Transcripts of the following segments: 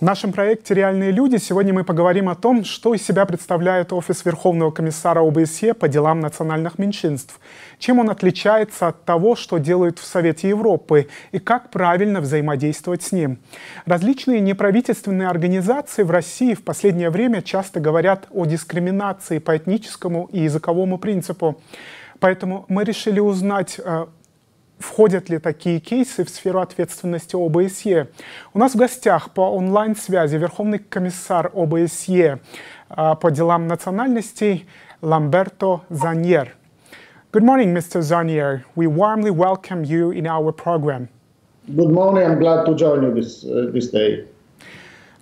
В нашем проекте «Реальные люди» сегодня мы поговорим о том, что из себя представляет Офис Верховного комиссара ОБСЕ по делам национальных меньшинств, чем он отличается от того, что делают в Совете Европы, и как правильно взаимодействовать с ним. Различные неправительственные организации в России в последнее время часто говорят о дискриминации по этническому и языковому принципу. Поэтому мы решили узнать э, входят ли такие кейсы в сферу ответственности ОБСЕ. У нас в гостях по онлайн-связи Верховный комиссар ОБСЕ а, по делам национальностей Ламберто Заньер. Good morning, Mr. Zanier. We warmly welcome you in our program. Good morning. I'm glad to join you this, uh, this day.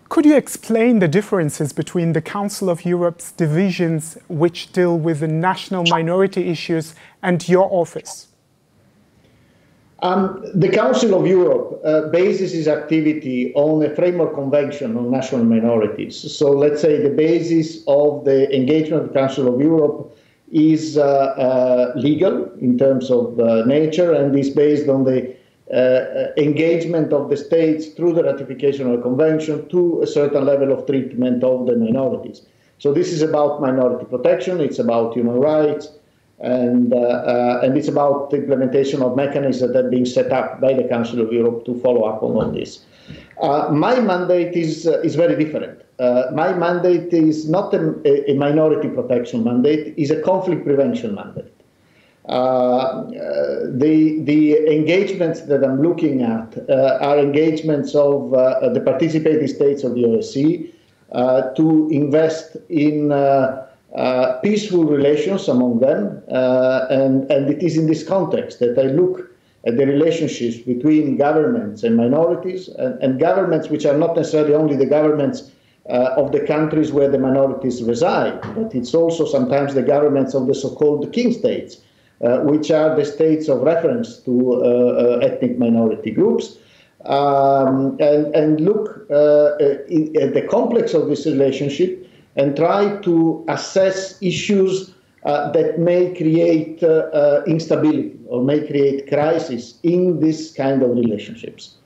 Could you explain the differences between the Council of Europe's divisions, which deal with the national minority issues, and your office? Um, the Council of Europe uh, bases its activity on a framework convention on national minorities. So let's say the basis of the engagement of the Council of Europe is uh, uh, legal in terms of uh, nature and is based on the uh, uh, engagement of the states through the ratification of the convention to a certain level of treatment of the minorities. So this is about minority protection, it's about human rights, and, uh, uh, and it's about the implementation of mechanisms that are being set up by the Council of Europe to follow up on all this. Uh, my mandate is, uh, is very different. Uh, my mandate is not a, a, minority protection mandate, is a conflict prevention mandate. Uh, the, the engagements that I'm looking at are engagements of the participating states of the OSCE to invest in uh, peaceful relations among them, uh, and, and it is in this context that I look at the relationships between governments and minorities, and, and governments which are not necessarily only the governments uh, of the countries where the minorities reside, but it's also sometimes the governments of the so-called kin states, uh, which are the states of reference to uh, ethnic minority groups. Um, and, and look at the complex of this relationship and try to assess issues uh, that may create uh, uh, instability or may create crisis in this kind of relationships.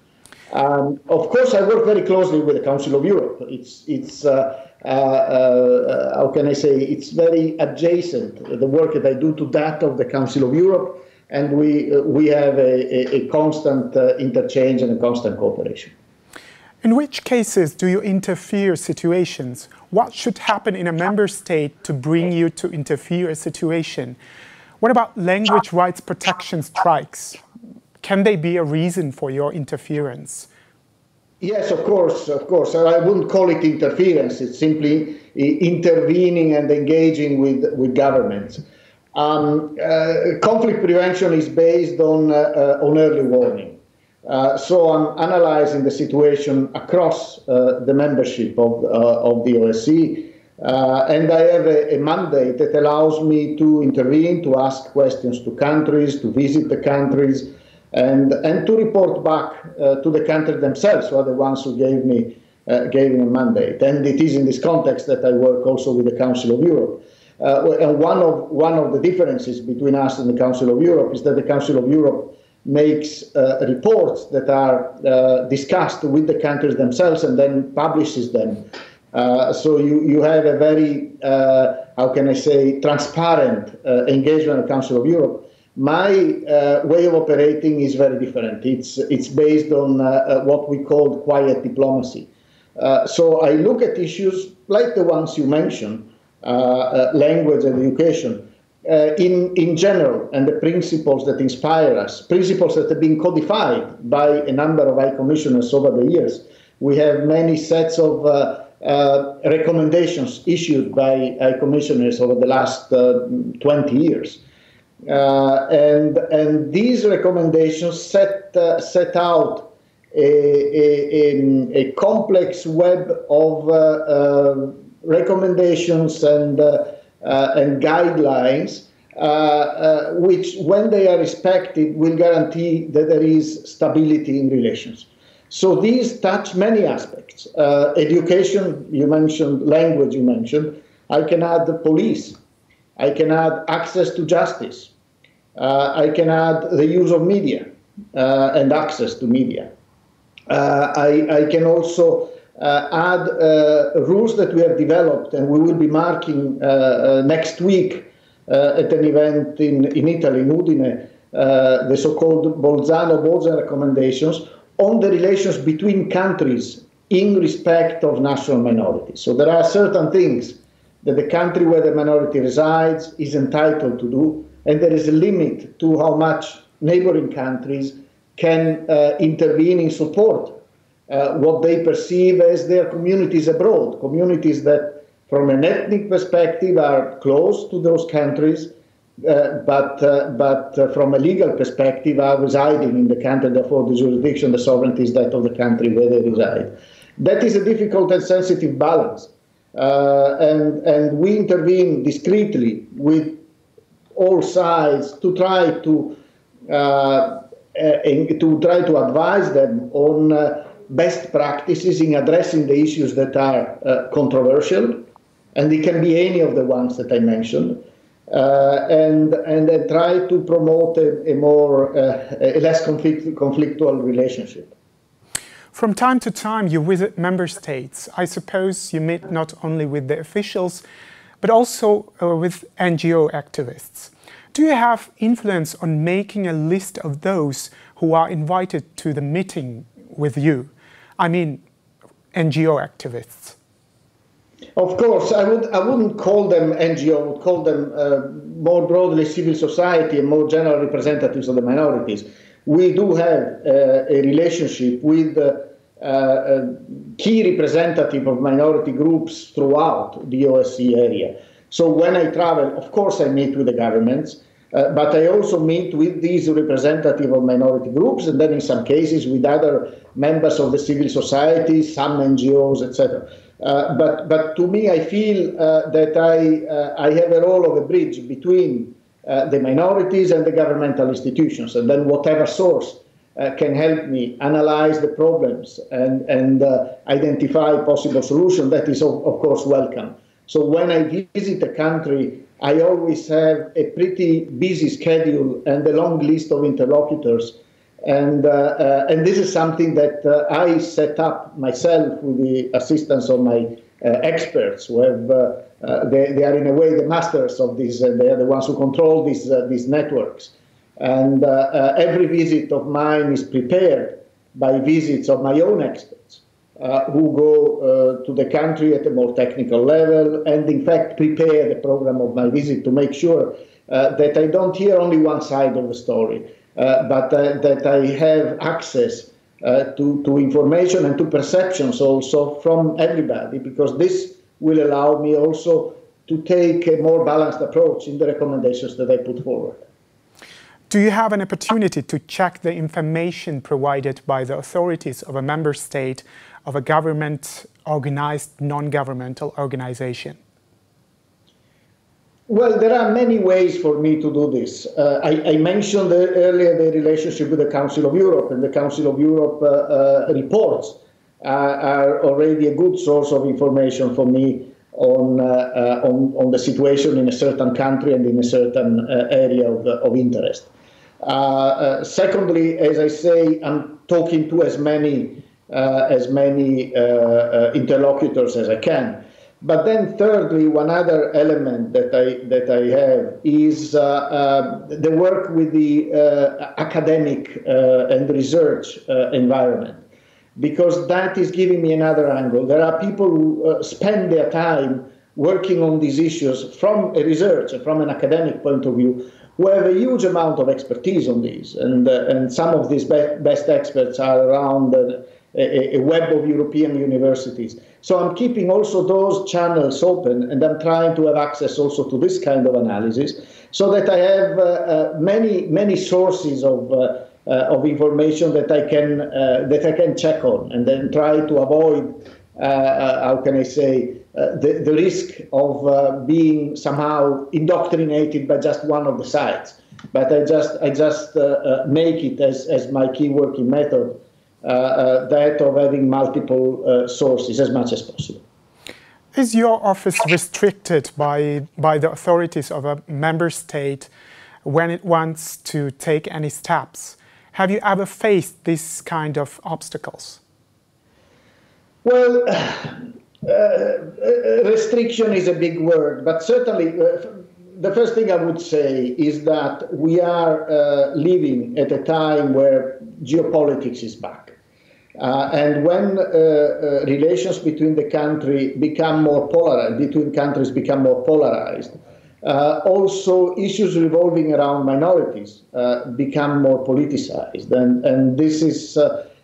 Um, of course, I work very closely with the Council of Europe. It's, it's uh, uh, uh, how can I say, it's very adjacent, the work that I do to that of the Council of Europe, and we, we have a, a, a constant interchange and a constant cooperation. In which cases do you interfere situations? What should happen in a member state to bring you to interfere a situation? What about language rights protection strikes? Can they be a reason for your interference? Yes, of course, of course. I wouldn't call it interference. It's simply intervening and engaging with, with governments. Um, uh, conflict prevention is based on, uh, uh, on early warning. Uh, so I'm analyzing the situation across uh, the membership of, uh, of the OSCE, uh, and I have a, a, mandate that allows me to intervene, to ask questions to countries, to visit the countries, and, and to report back uh, to the countries themselves, who are the ones who gave me, gave me a mandate. And it is in this context that I work also with the Council of Europe. and one of, one of the differences between us and the Council of Europe is that the Council of Europe makes uh, reports that are uh, discussed with the countries themselves and then publishes them. Uh, so you, you have a very, uh, how can I say, transparent uh, engagement the Council of Europe. My uh, way of operating is very different. It's, it's based on what we call quiet diplomacy. so I look at issues like the ones you mentioned, language and education, uh, in, in general and the principles that inspire us, principles that have been codified by a number of high commissioners over the years. We have many sets of uh, uh, recommendations issued by high commissioners over the last uh, 20 years. Uh, and, and these recommendations set, uh, set out a, a, a, complex web of recommendations and and guidelines, uh, uh, which, when they are respected, will guarantee that there is stability in relations. So these touch many aspects. Uh, education, you mentioned, language, you mentioned. I can add the police. I can add access to justice. Uh, I can add the use of media uh, and access to media. I, I, can also uh, add uh, rules that we have developed, and we will be marking uh, uh next week uh, at an event in, in Italy, in Udine, uh, the so-called Bolzano-Bozen recommendations on the relations between countries in respect of national minorities. So there are certain things that the country where the minority resides is entitled to do, and there is a limit to how much neighboring countries can uh, intervene in support uh, what they perceive as their communities abroad, communities that, from an ethnic perspective, are close to those countries, uh, but uh, but uh, from a legal perspective, are residing in the country. Therefore, the jurisdiction, the sovereignty is that of the country where they reside. That is a difficult and sensitive balance, uh, and and we intervene discreetly with all sides to try to uh, to try to advise them on best practices in addressing the issues that are uh, controversial, and it can be any of the ones that I mentioned, uh, and and try to promote a, a more uh, a less conflict, conflictual relationship. From time to time, you visit member states. I suppose you meet not only with the officials, but also uh, with NGO activists. Do you have influence on making a list of those who are invited to the meeting with you? I mean NGO activists? Of course, I would I wouldn't call them NGO. I would call them uh, more broadly civil society and more general representatives of the minorities. We do have uh, a relationship with uh, uh key representative of minority groups throughout the OSCE area. So when I travel, of course, I meet with the governments. Uh, but I also meet with these representative of minority groups, and then in some cases with other members of the civil society, some NGOs, etc. Uh, but, but to me, I feel uh, that I, uh, I have a role of a bridge between uh, the minorities and the governmental institutions, and then whatever source can help me analyze the problems and, and identify possible solutions, that is, of, of course, welcome. So when I visit a country, I always have a pretty busy schedule and a long list of interlocutors. And, uh, uh, and this is something that uh, I set up myself with the assistance of my uh, experts who have, uh, uh, they, they, are in a way the masters of this, and they are the ones who control these, these networks. And every visit of mine is prepared by visits of my own experts uh, who go uh, to the country at a more technical level and, in fact, prepare the program of my visit to make sure uh, that I don't hear only one side of the story, uh, but uh, that I have access uh, to, to information and to perceptions also from everybody, because this will allow me also to take a more balanced approach in the recommendations that I put forward. Do you have an opportunity to check the information provided by the authorities of a member state of a government organized non-governmental organization? Well, there are many ways for me to do this. Uh, I, I, mentioned earlier the relationship with the Council of Europe, and the Council of Europe uh, uh, reports are already a good source of information for me on, uh, uh, on, on, the situation in a certain country and in a certain uh, area of, of interest. secondly, as I say, I'm talking to as many uh, as many uh, uh, interlocutors as I can. But then, thirdly, one other element that I that I have is the work with the academic and research environment because that is giving me another angle. There are people who uh, spend their time working on these issues from a research, from an academic point of view, who have a huge amount of expertise on these. And, uh, and some of these be- best experts are around uh, a, web of European universities. So I'm keeping also those channels open, and I'm trying to have access also to this kind of analysis, so that I have uh, uh, many many sources of. Uh, uh of information that I can uh, that I can check on, and then try to avoid uh, how can I say the, the risk of being somehow indoctrinated by just one of the sides. But I just I just make it as as my key working method that of having multiple uh, sources as much as possible. Is your office restricted by, by the authorities of a member state when it wants to take any steps? Have you ever faced this kind of obstacles? Well, uh, restriction is a big word, but certainly uh, the first thing I would say is that we are uh, living at a time where geopolitics is back. Uh, and when uh, uh, relations between the country become more polarized, between countries become more polarized, also issues revolving around minorities become more politicized. And, and this is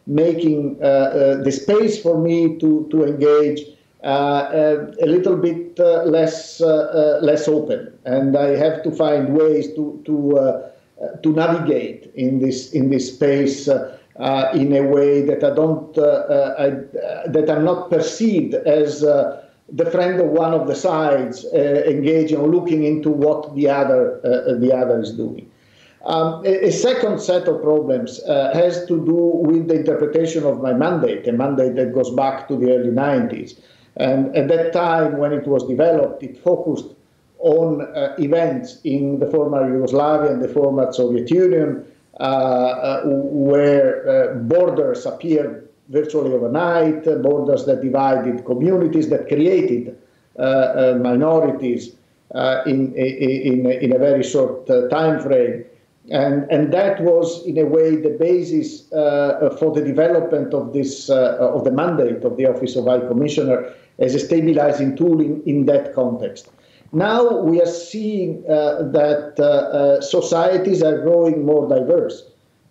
making the space for me to, to engage uh, uh, a little bit uh, less less open, and I have to find ways to to to navigate in this in this space. Uh, in a way that I don't, uh, uh, I, that I'm not perceived as the friend of one of the sides, engaging or looking into what the other the other is doing. Um, a, a, second set of problems has to do with the interpretation of my mandate, a mandate that goes back to the early 90s. And at that time, when it was developed, it focused on uh, events in the former Yugoslavia and the former Soviet Union, uh, uh, where uh, borders appeared virtually overnight, borders that divided communities, that created uh, uh, minorities in, in, in, a very short time frame. And, and that was, in a way, the basis for the development of this of the mandate of the Office of High Commissioner as a stabilizing tool in, in that context. Now we are seeing uh, that uh, uh, societies are growing more diverse.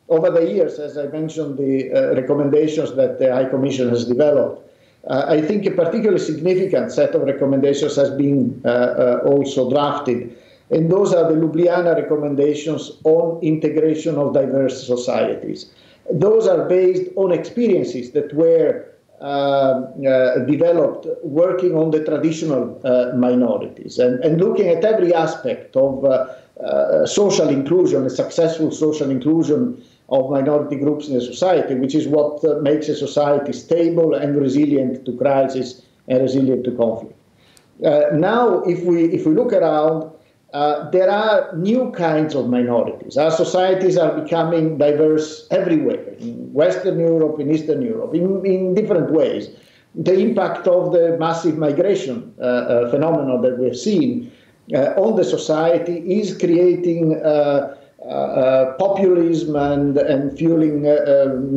Over the years, as I mentioned, the uh, recommendations that the High Commission has developed, uh, I think a particularly significant set of recommendations has been uh, also drafted. And those are the Ljubljana recommendations on integration of diverse societies. Those are based on experiences that were developed working on the traditional uh, minorities and, and looking at every aspect of social inclusion, a successful social inclusion of minority groups in a society, which is what uh, makes a society stable and resilient to crisis and resilient to conflict. Uh, now, if we if we look around, uh, there are new kinds of minorities. Our societies are becoming diverse everywhere, in Western Europe, in Eastern Europe, in, in different ways. The impact of the massive migration uh, uh, phenomenon that we've seen uh, on the society is creating uh, uh, populism and, and fueling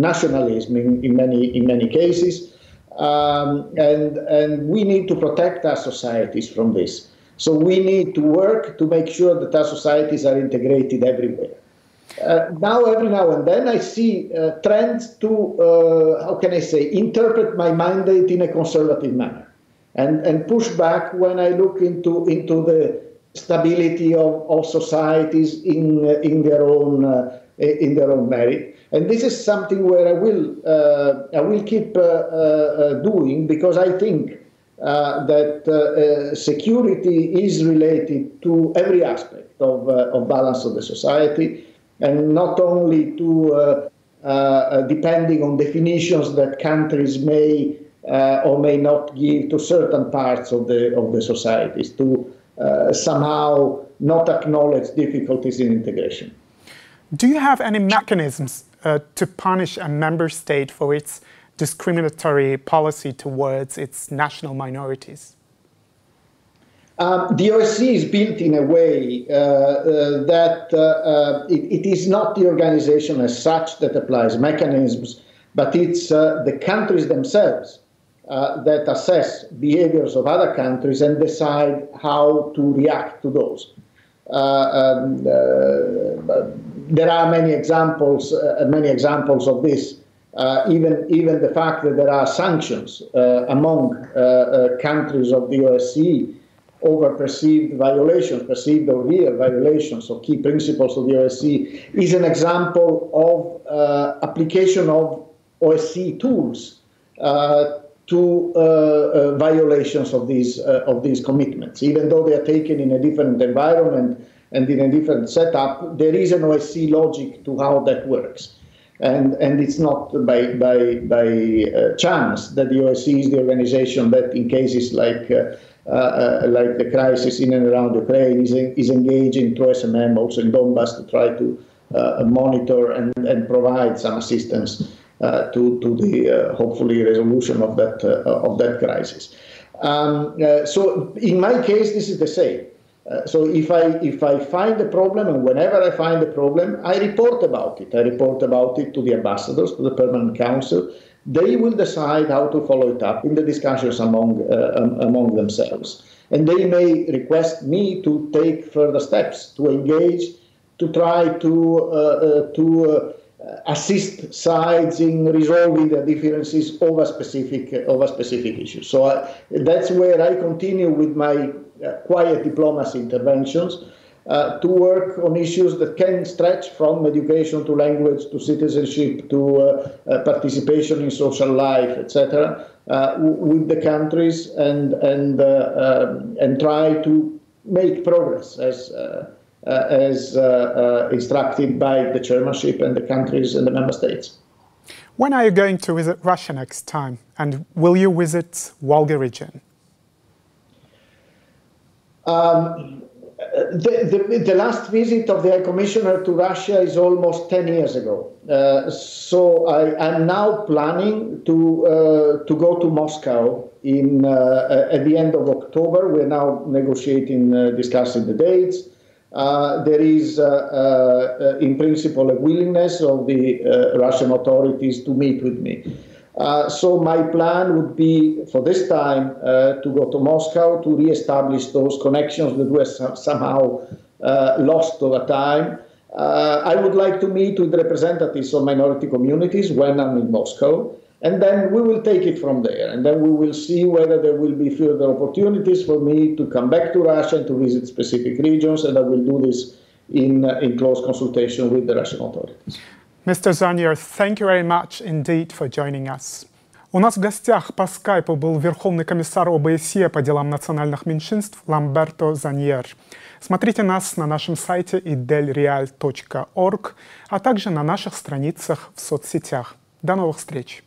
nationalism in, in, many, in many cases. Um, and, and we need to protect our societies from this. So we need to work to make sure that our societies are integrated everywhere. Uh, now, every now and then, I see uh, trends to, uh, how can I say, interpret my mandate in a conservative manner and, and push back when I look into, into the stability of, of societies in, in, their own, uh, in their own merit. And this is something where I will, uh, I will keep uh, doing because I think uh, that uh, uh, security is related to every aspect of, of balance of the society and not only to depending on definitions that countries may or may not give to certain parts of the, of the societies to somehow not acknowledge difficulties in integration. Do you have any mechanisms uh, to punish a member state for its discriminatory policy towards its national minorities? Um, the OSCE is built in a way uh, uh, that uh, uh, it, it is not the organization as such that applies mechanisms, but it's uh, the countries themselves uh, that assess behaviors of other countries and decide how to react to those. Um, there are many examples, many examples of this uh, even even the fact that there are sanctions uh, among uh, uh countries of the OSCE over perceived violations, perceived or real violations of key principles of the OSCE, is an example of uh, application of OSCE tools uh, to violations of these of these commitments. Even though they are taken in a different environment and in a different setup, there is an OSCE logic to how that works and and it's not by by by uh, chance that the OSCE is the organization that, in cases like uh, uh, like the crisis in and around Ukraine, is is engaging through SMM also in Donbass to try to uh, monitor and, and provide some assistance uh, to, to the uh, hopefully resolution of that, uh, of that crisis. Um, so in my case, this is the same. Uh, so if I if I find a problem and whenever I find a problem, I report about it. I report about it to the ambassadors, to the permanent council. They will decide how to follow it up in the discussions among uh, among themselves, and they may request me to take further steps to engage, to try to uh, uh to uh, assist sides in resolving the differences over specific over specific issues. So that's where I continue with my quiet diplomacy interventions uh, to work on issues that can stretch from education to language to citizenship to uh, participation in social life, etc., with the countries and and um, and try to make progress as. Uh, as uh, uh, instructed by the chairmanship and the countries and the member states. When are you going to visit Russia next time? And will you visit Volga region? Um, the, the, the, last visit of the High Commissioner to Russia is almost 10 years ago. Uh, so I am now planning to, uh, to go to Moscow in, uh, at the end of October. We're now negotiating, uh, discussing the dates. Uh, there is, uh, in principle, a willingness of the Russian authorities to meet with me. Uh, so my plan would be for this time uh, to go to Moscow to re-establish those connections that were somehow uh, lost over time. Uh, I would like to meet with representatives of minority communities when I'm in Moscow, and then we will take it from there. And then we will see whether there will be further opportunities for me to come back to Russia and to visit specific regions, and I will do this in, uh, in close consultation with the Russian authorities. Mr. Zanier, thank you very much indeed for joining us. У нас в гостях по скайпу был Верховный комиссар ОБСЕ по делам национальных меньшинств Ламберто Заньер. Смотрите нас на нашем сайте idelreal.org, а также на наших страницах в соцсетях. До новых встреч!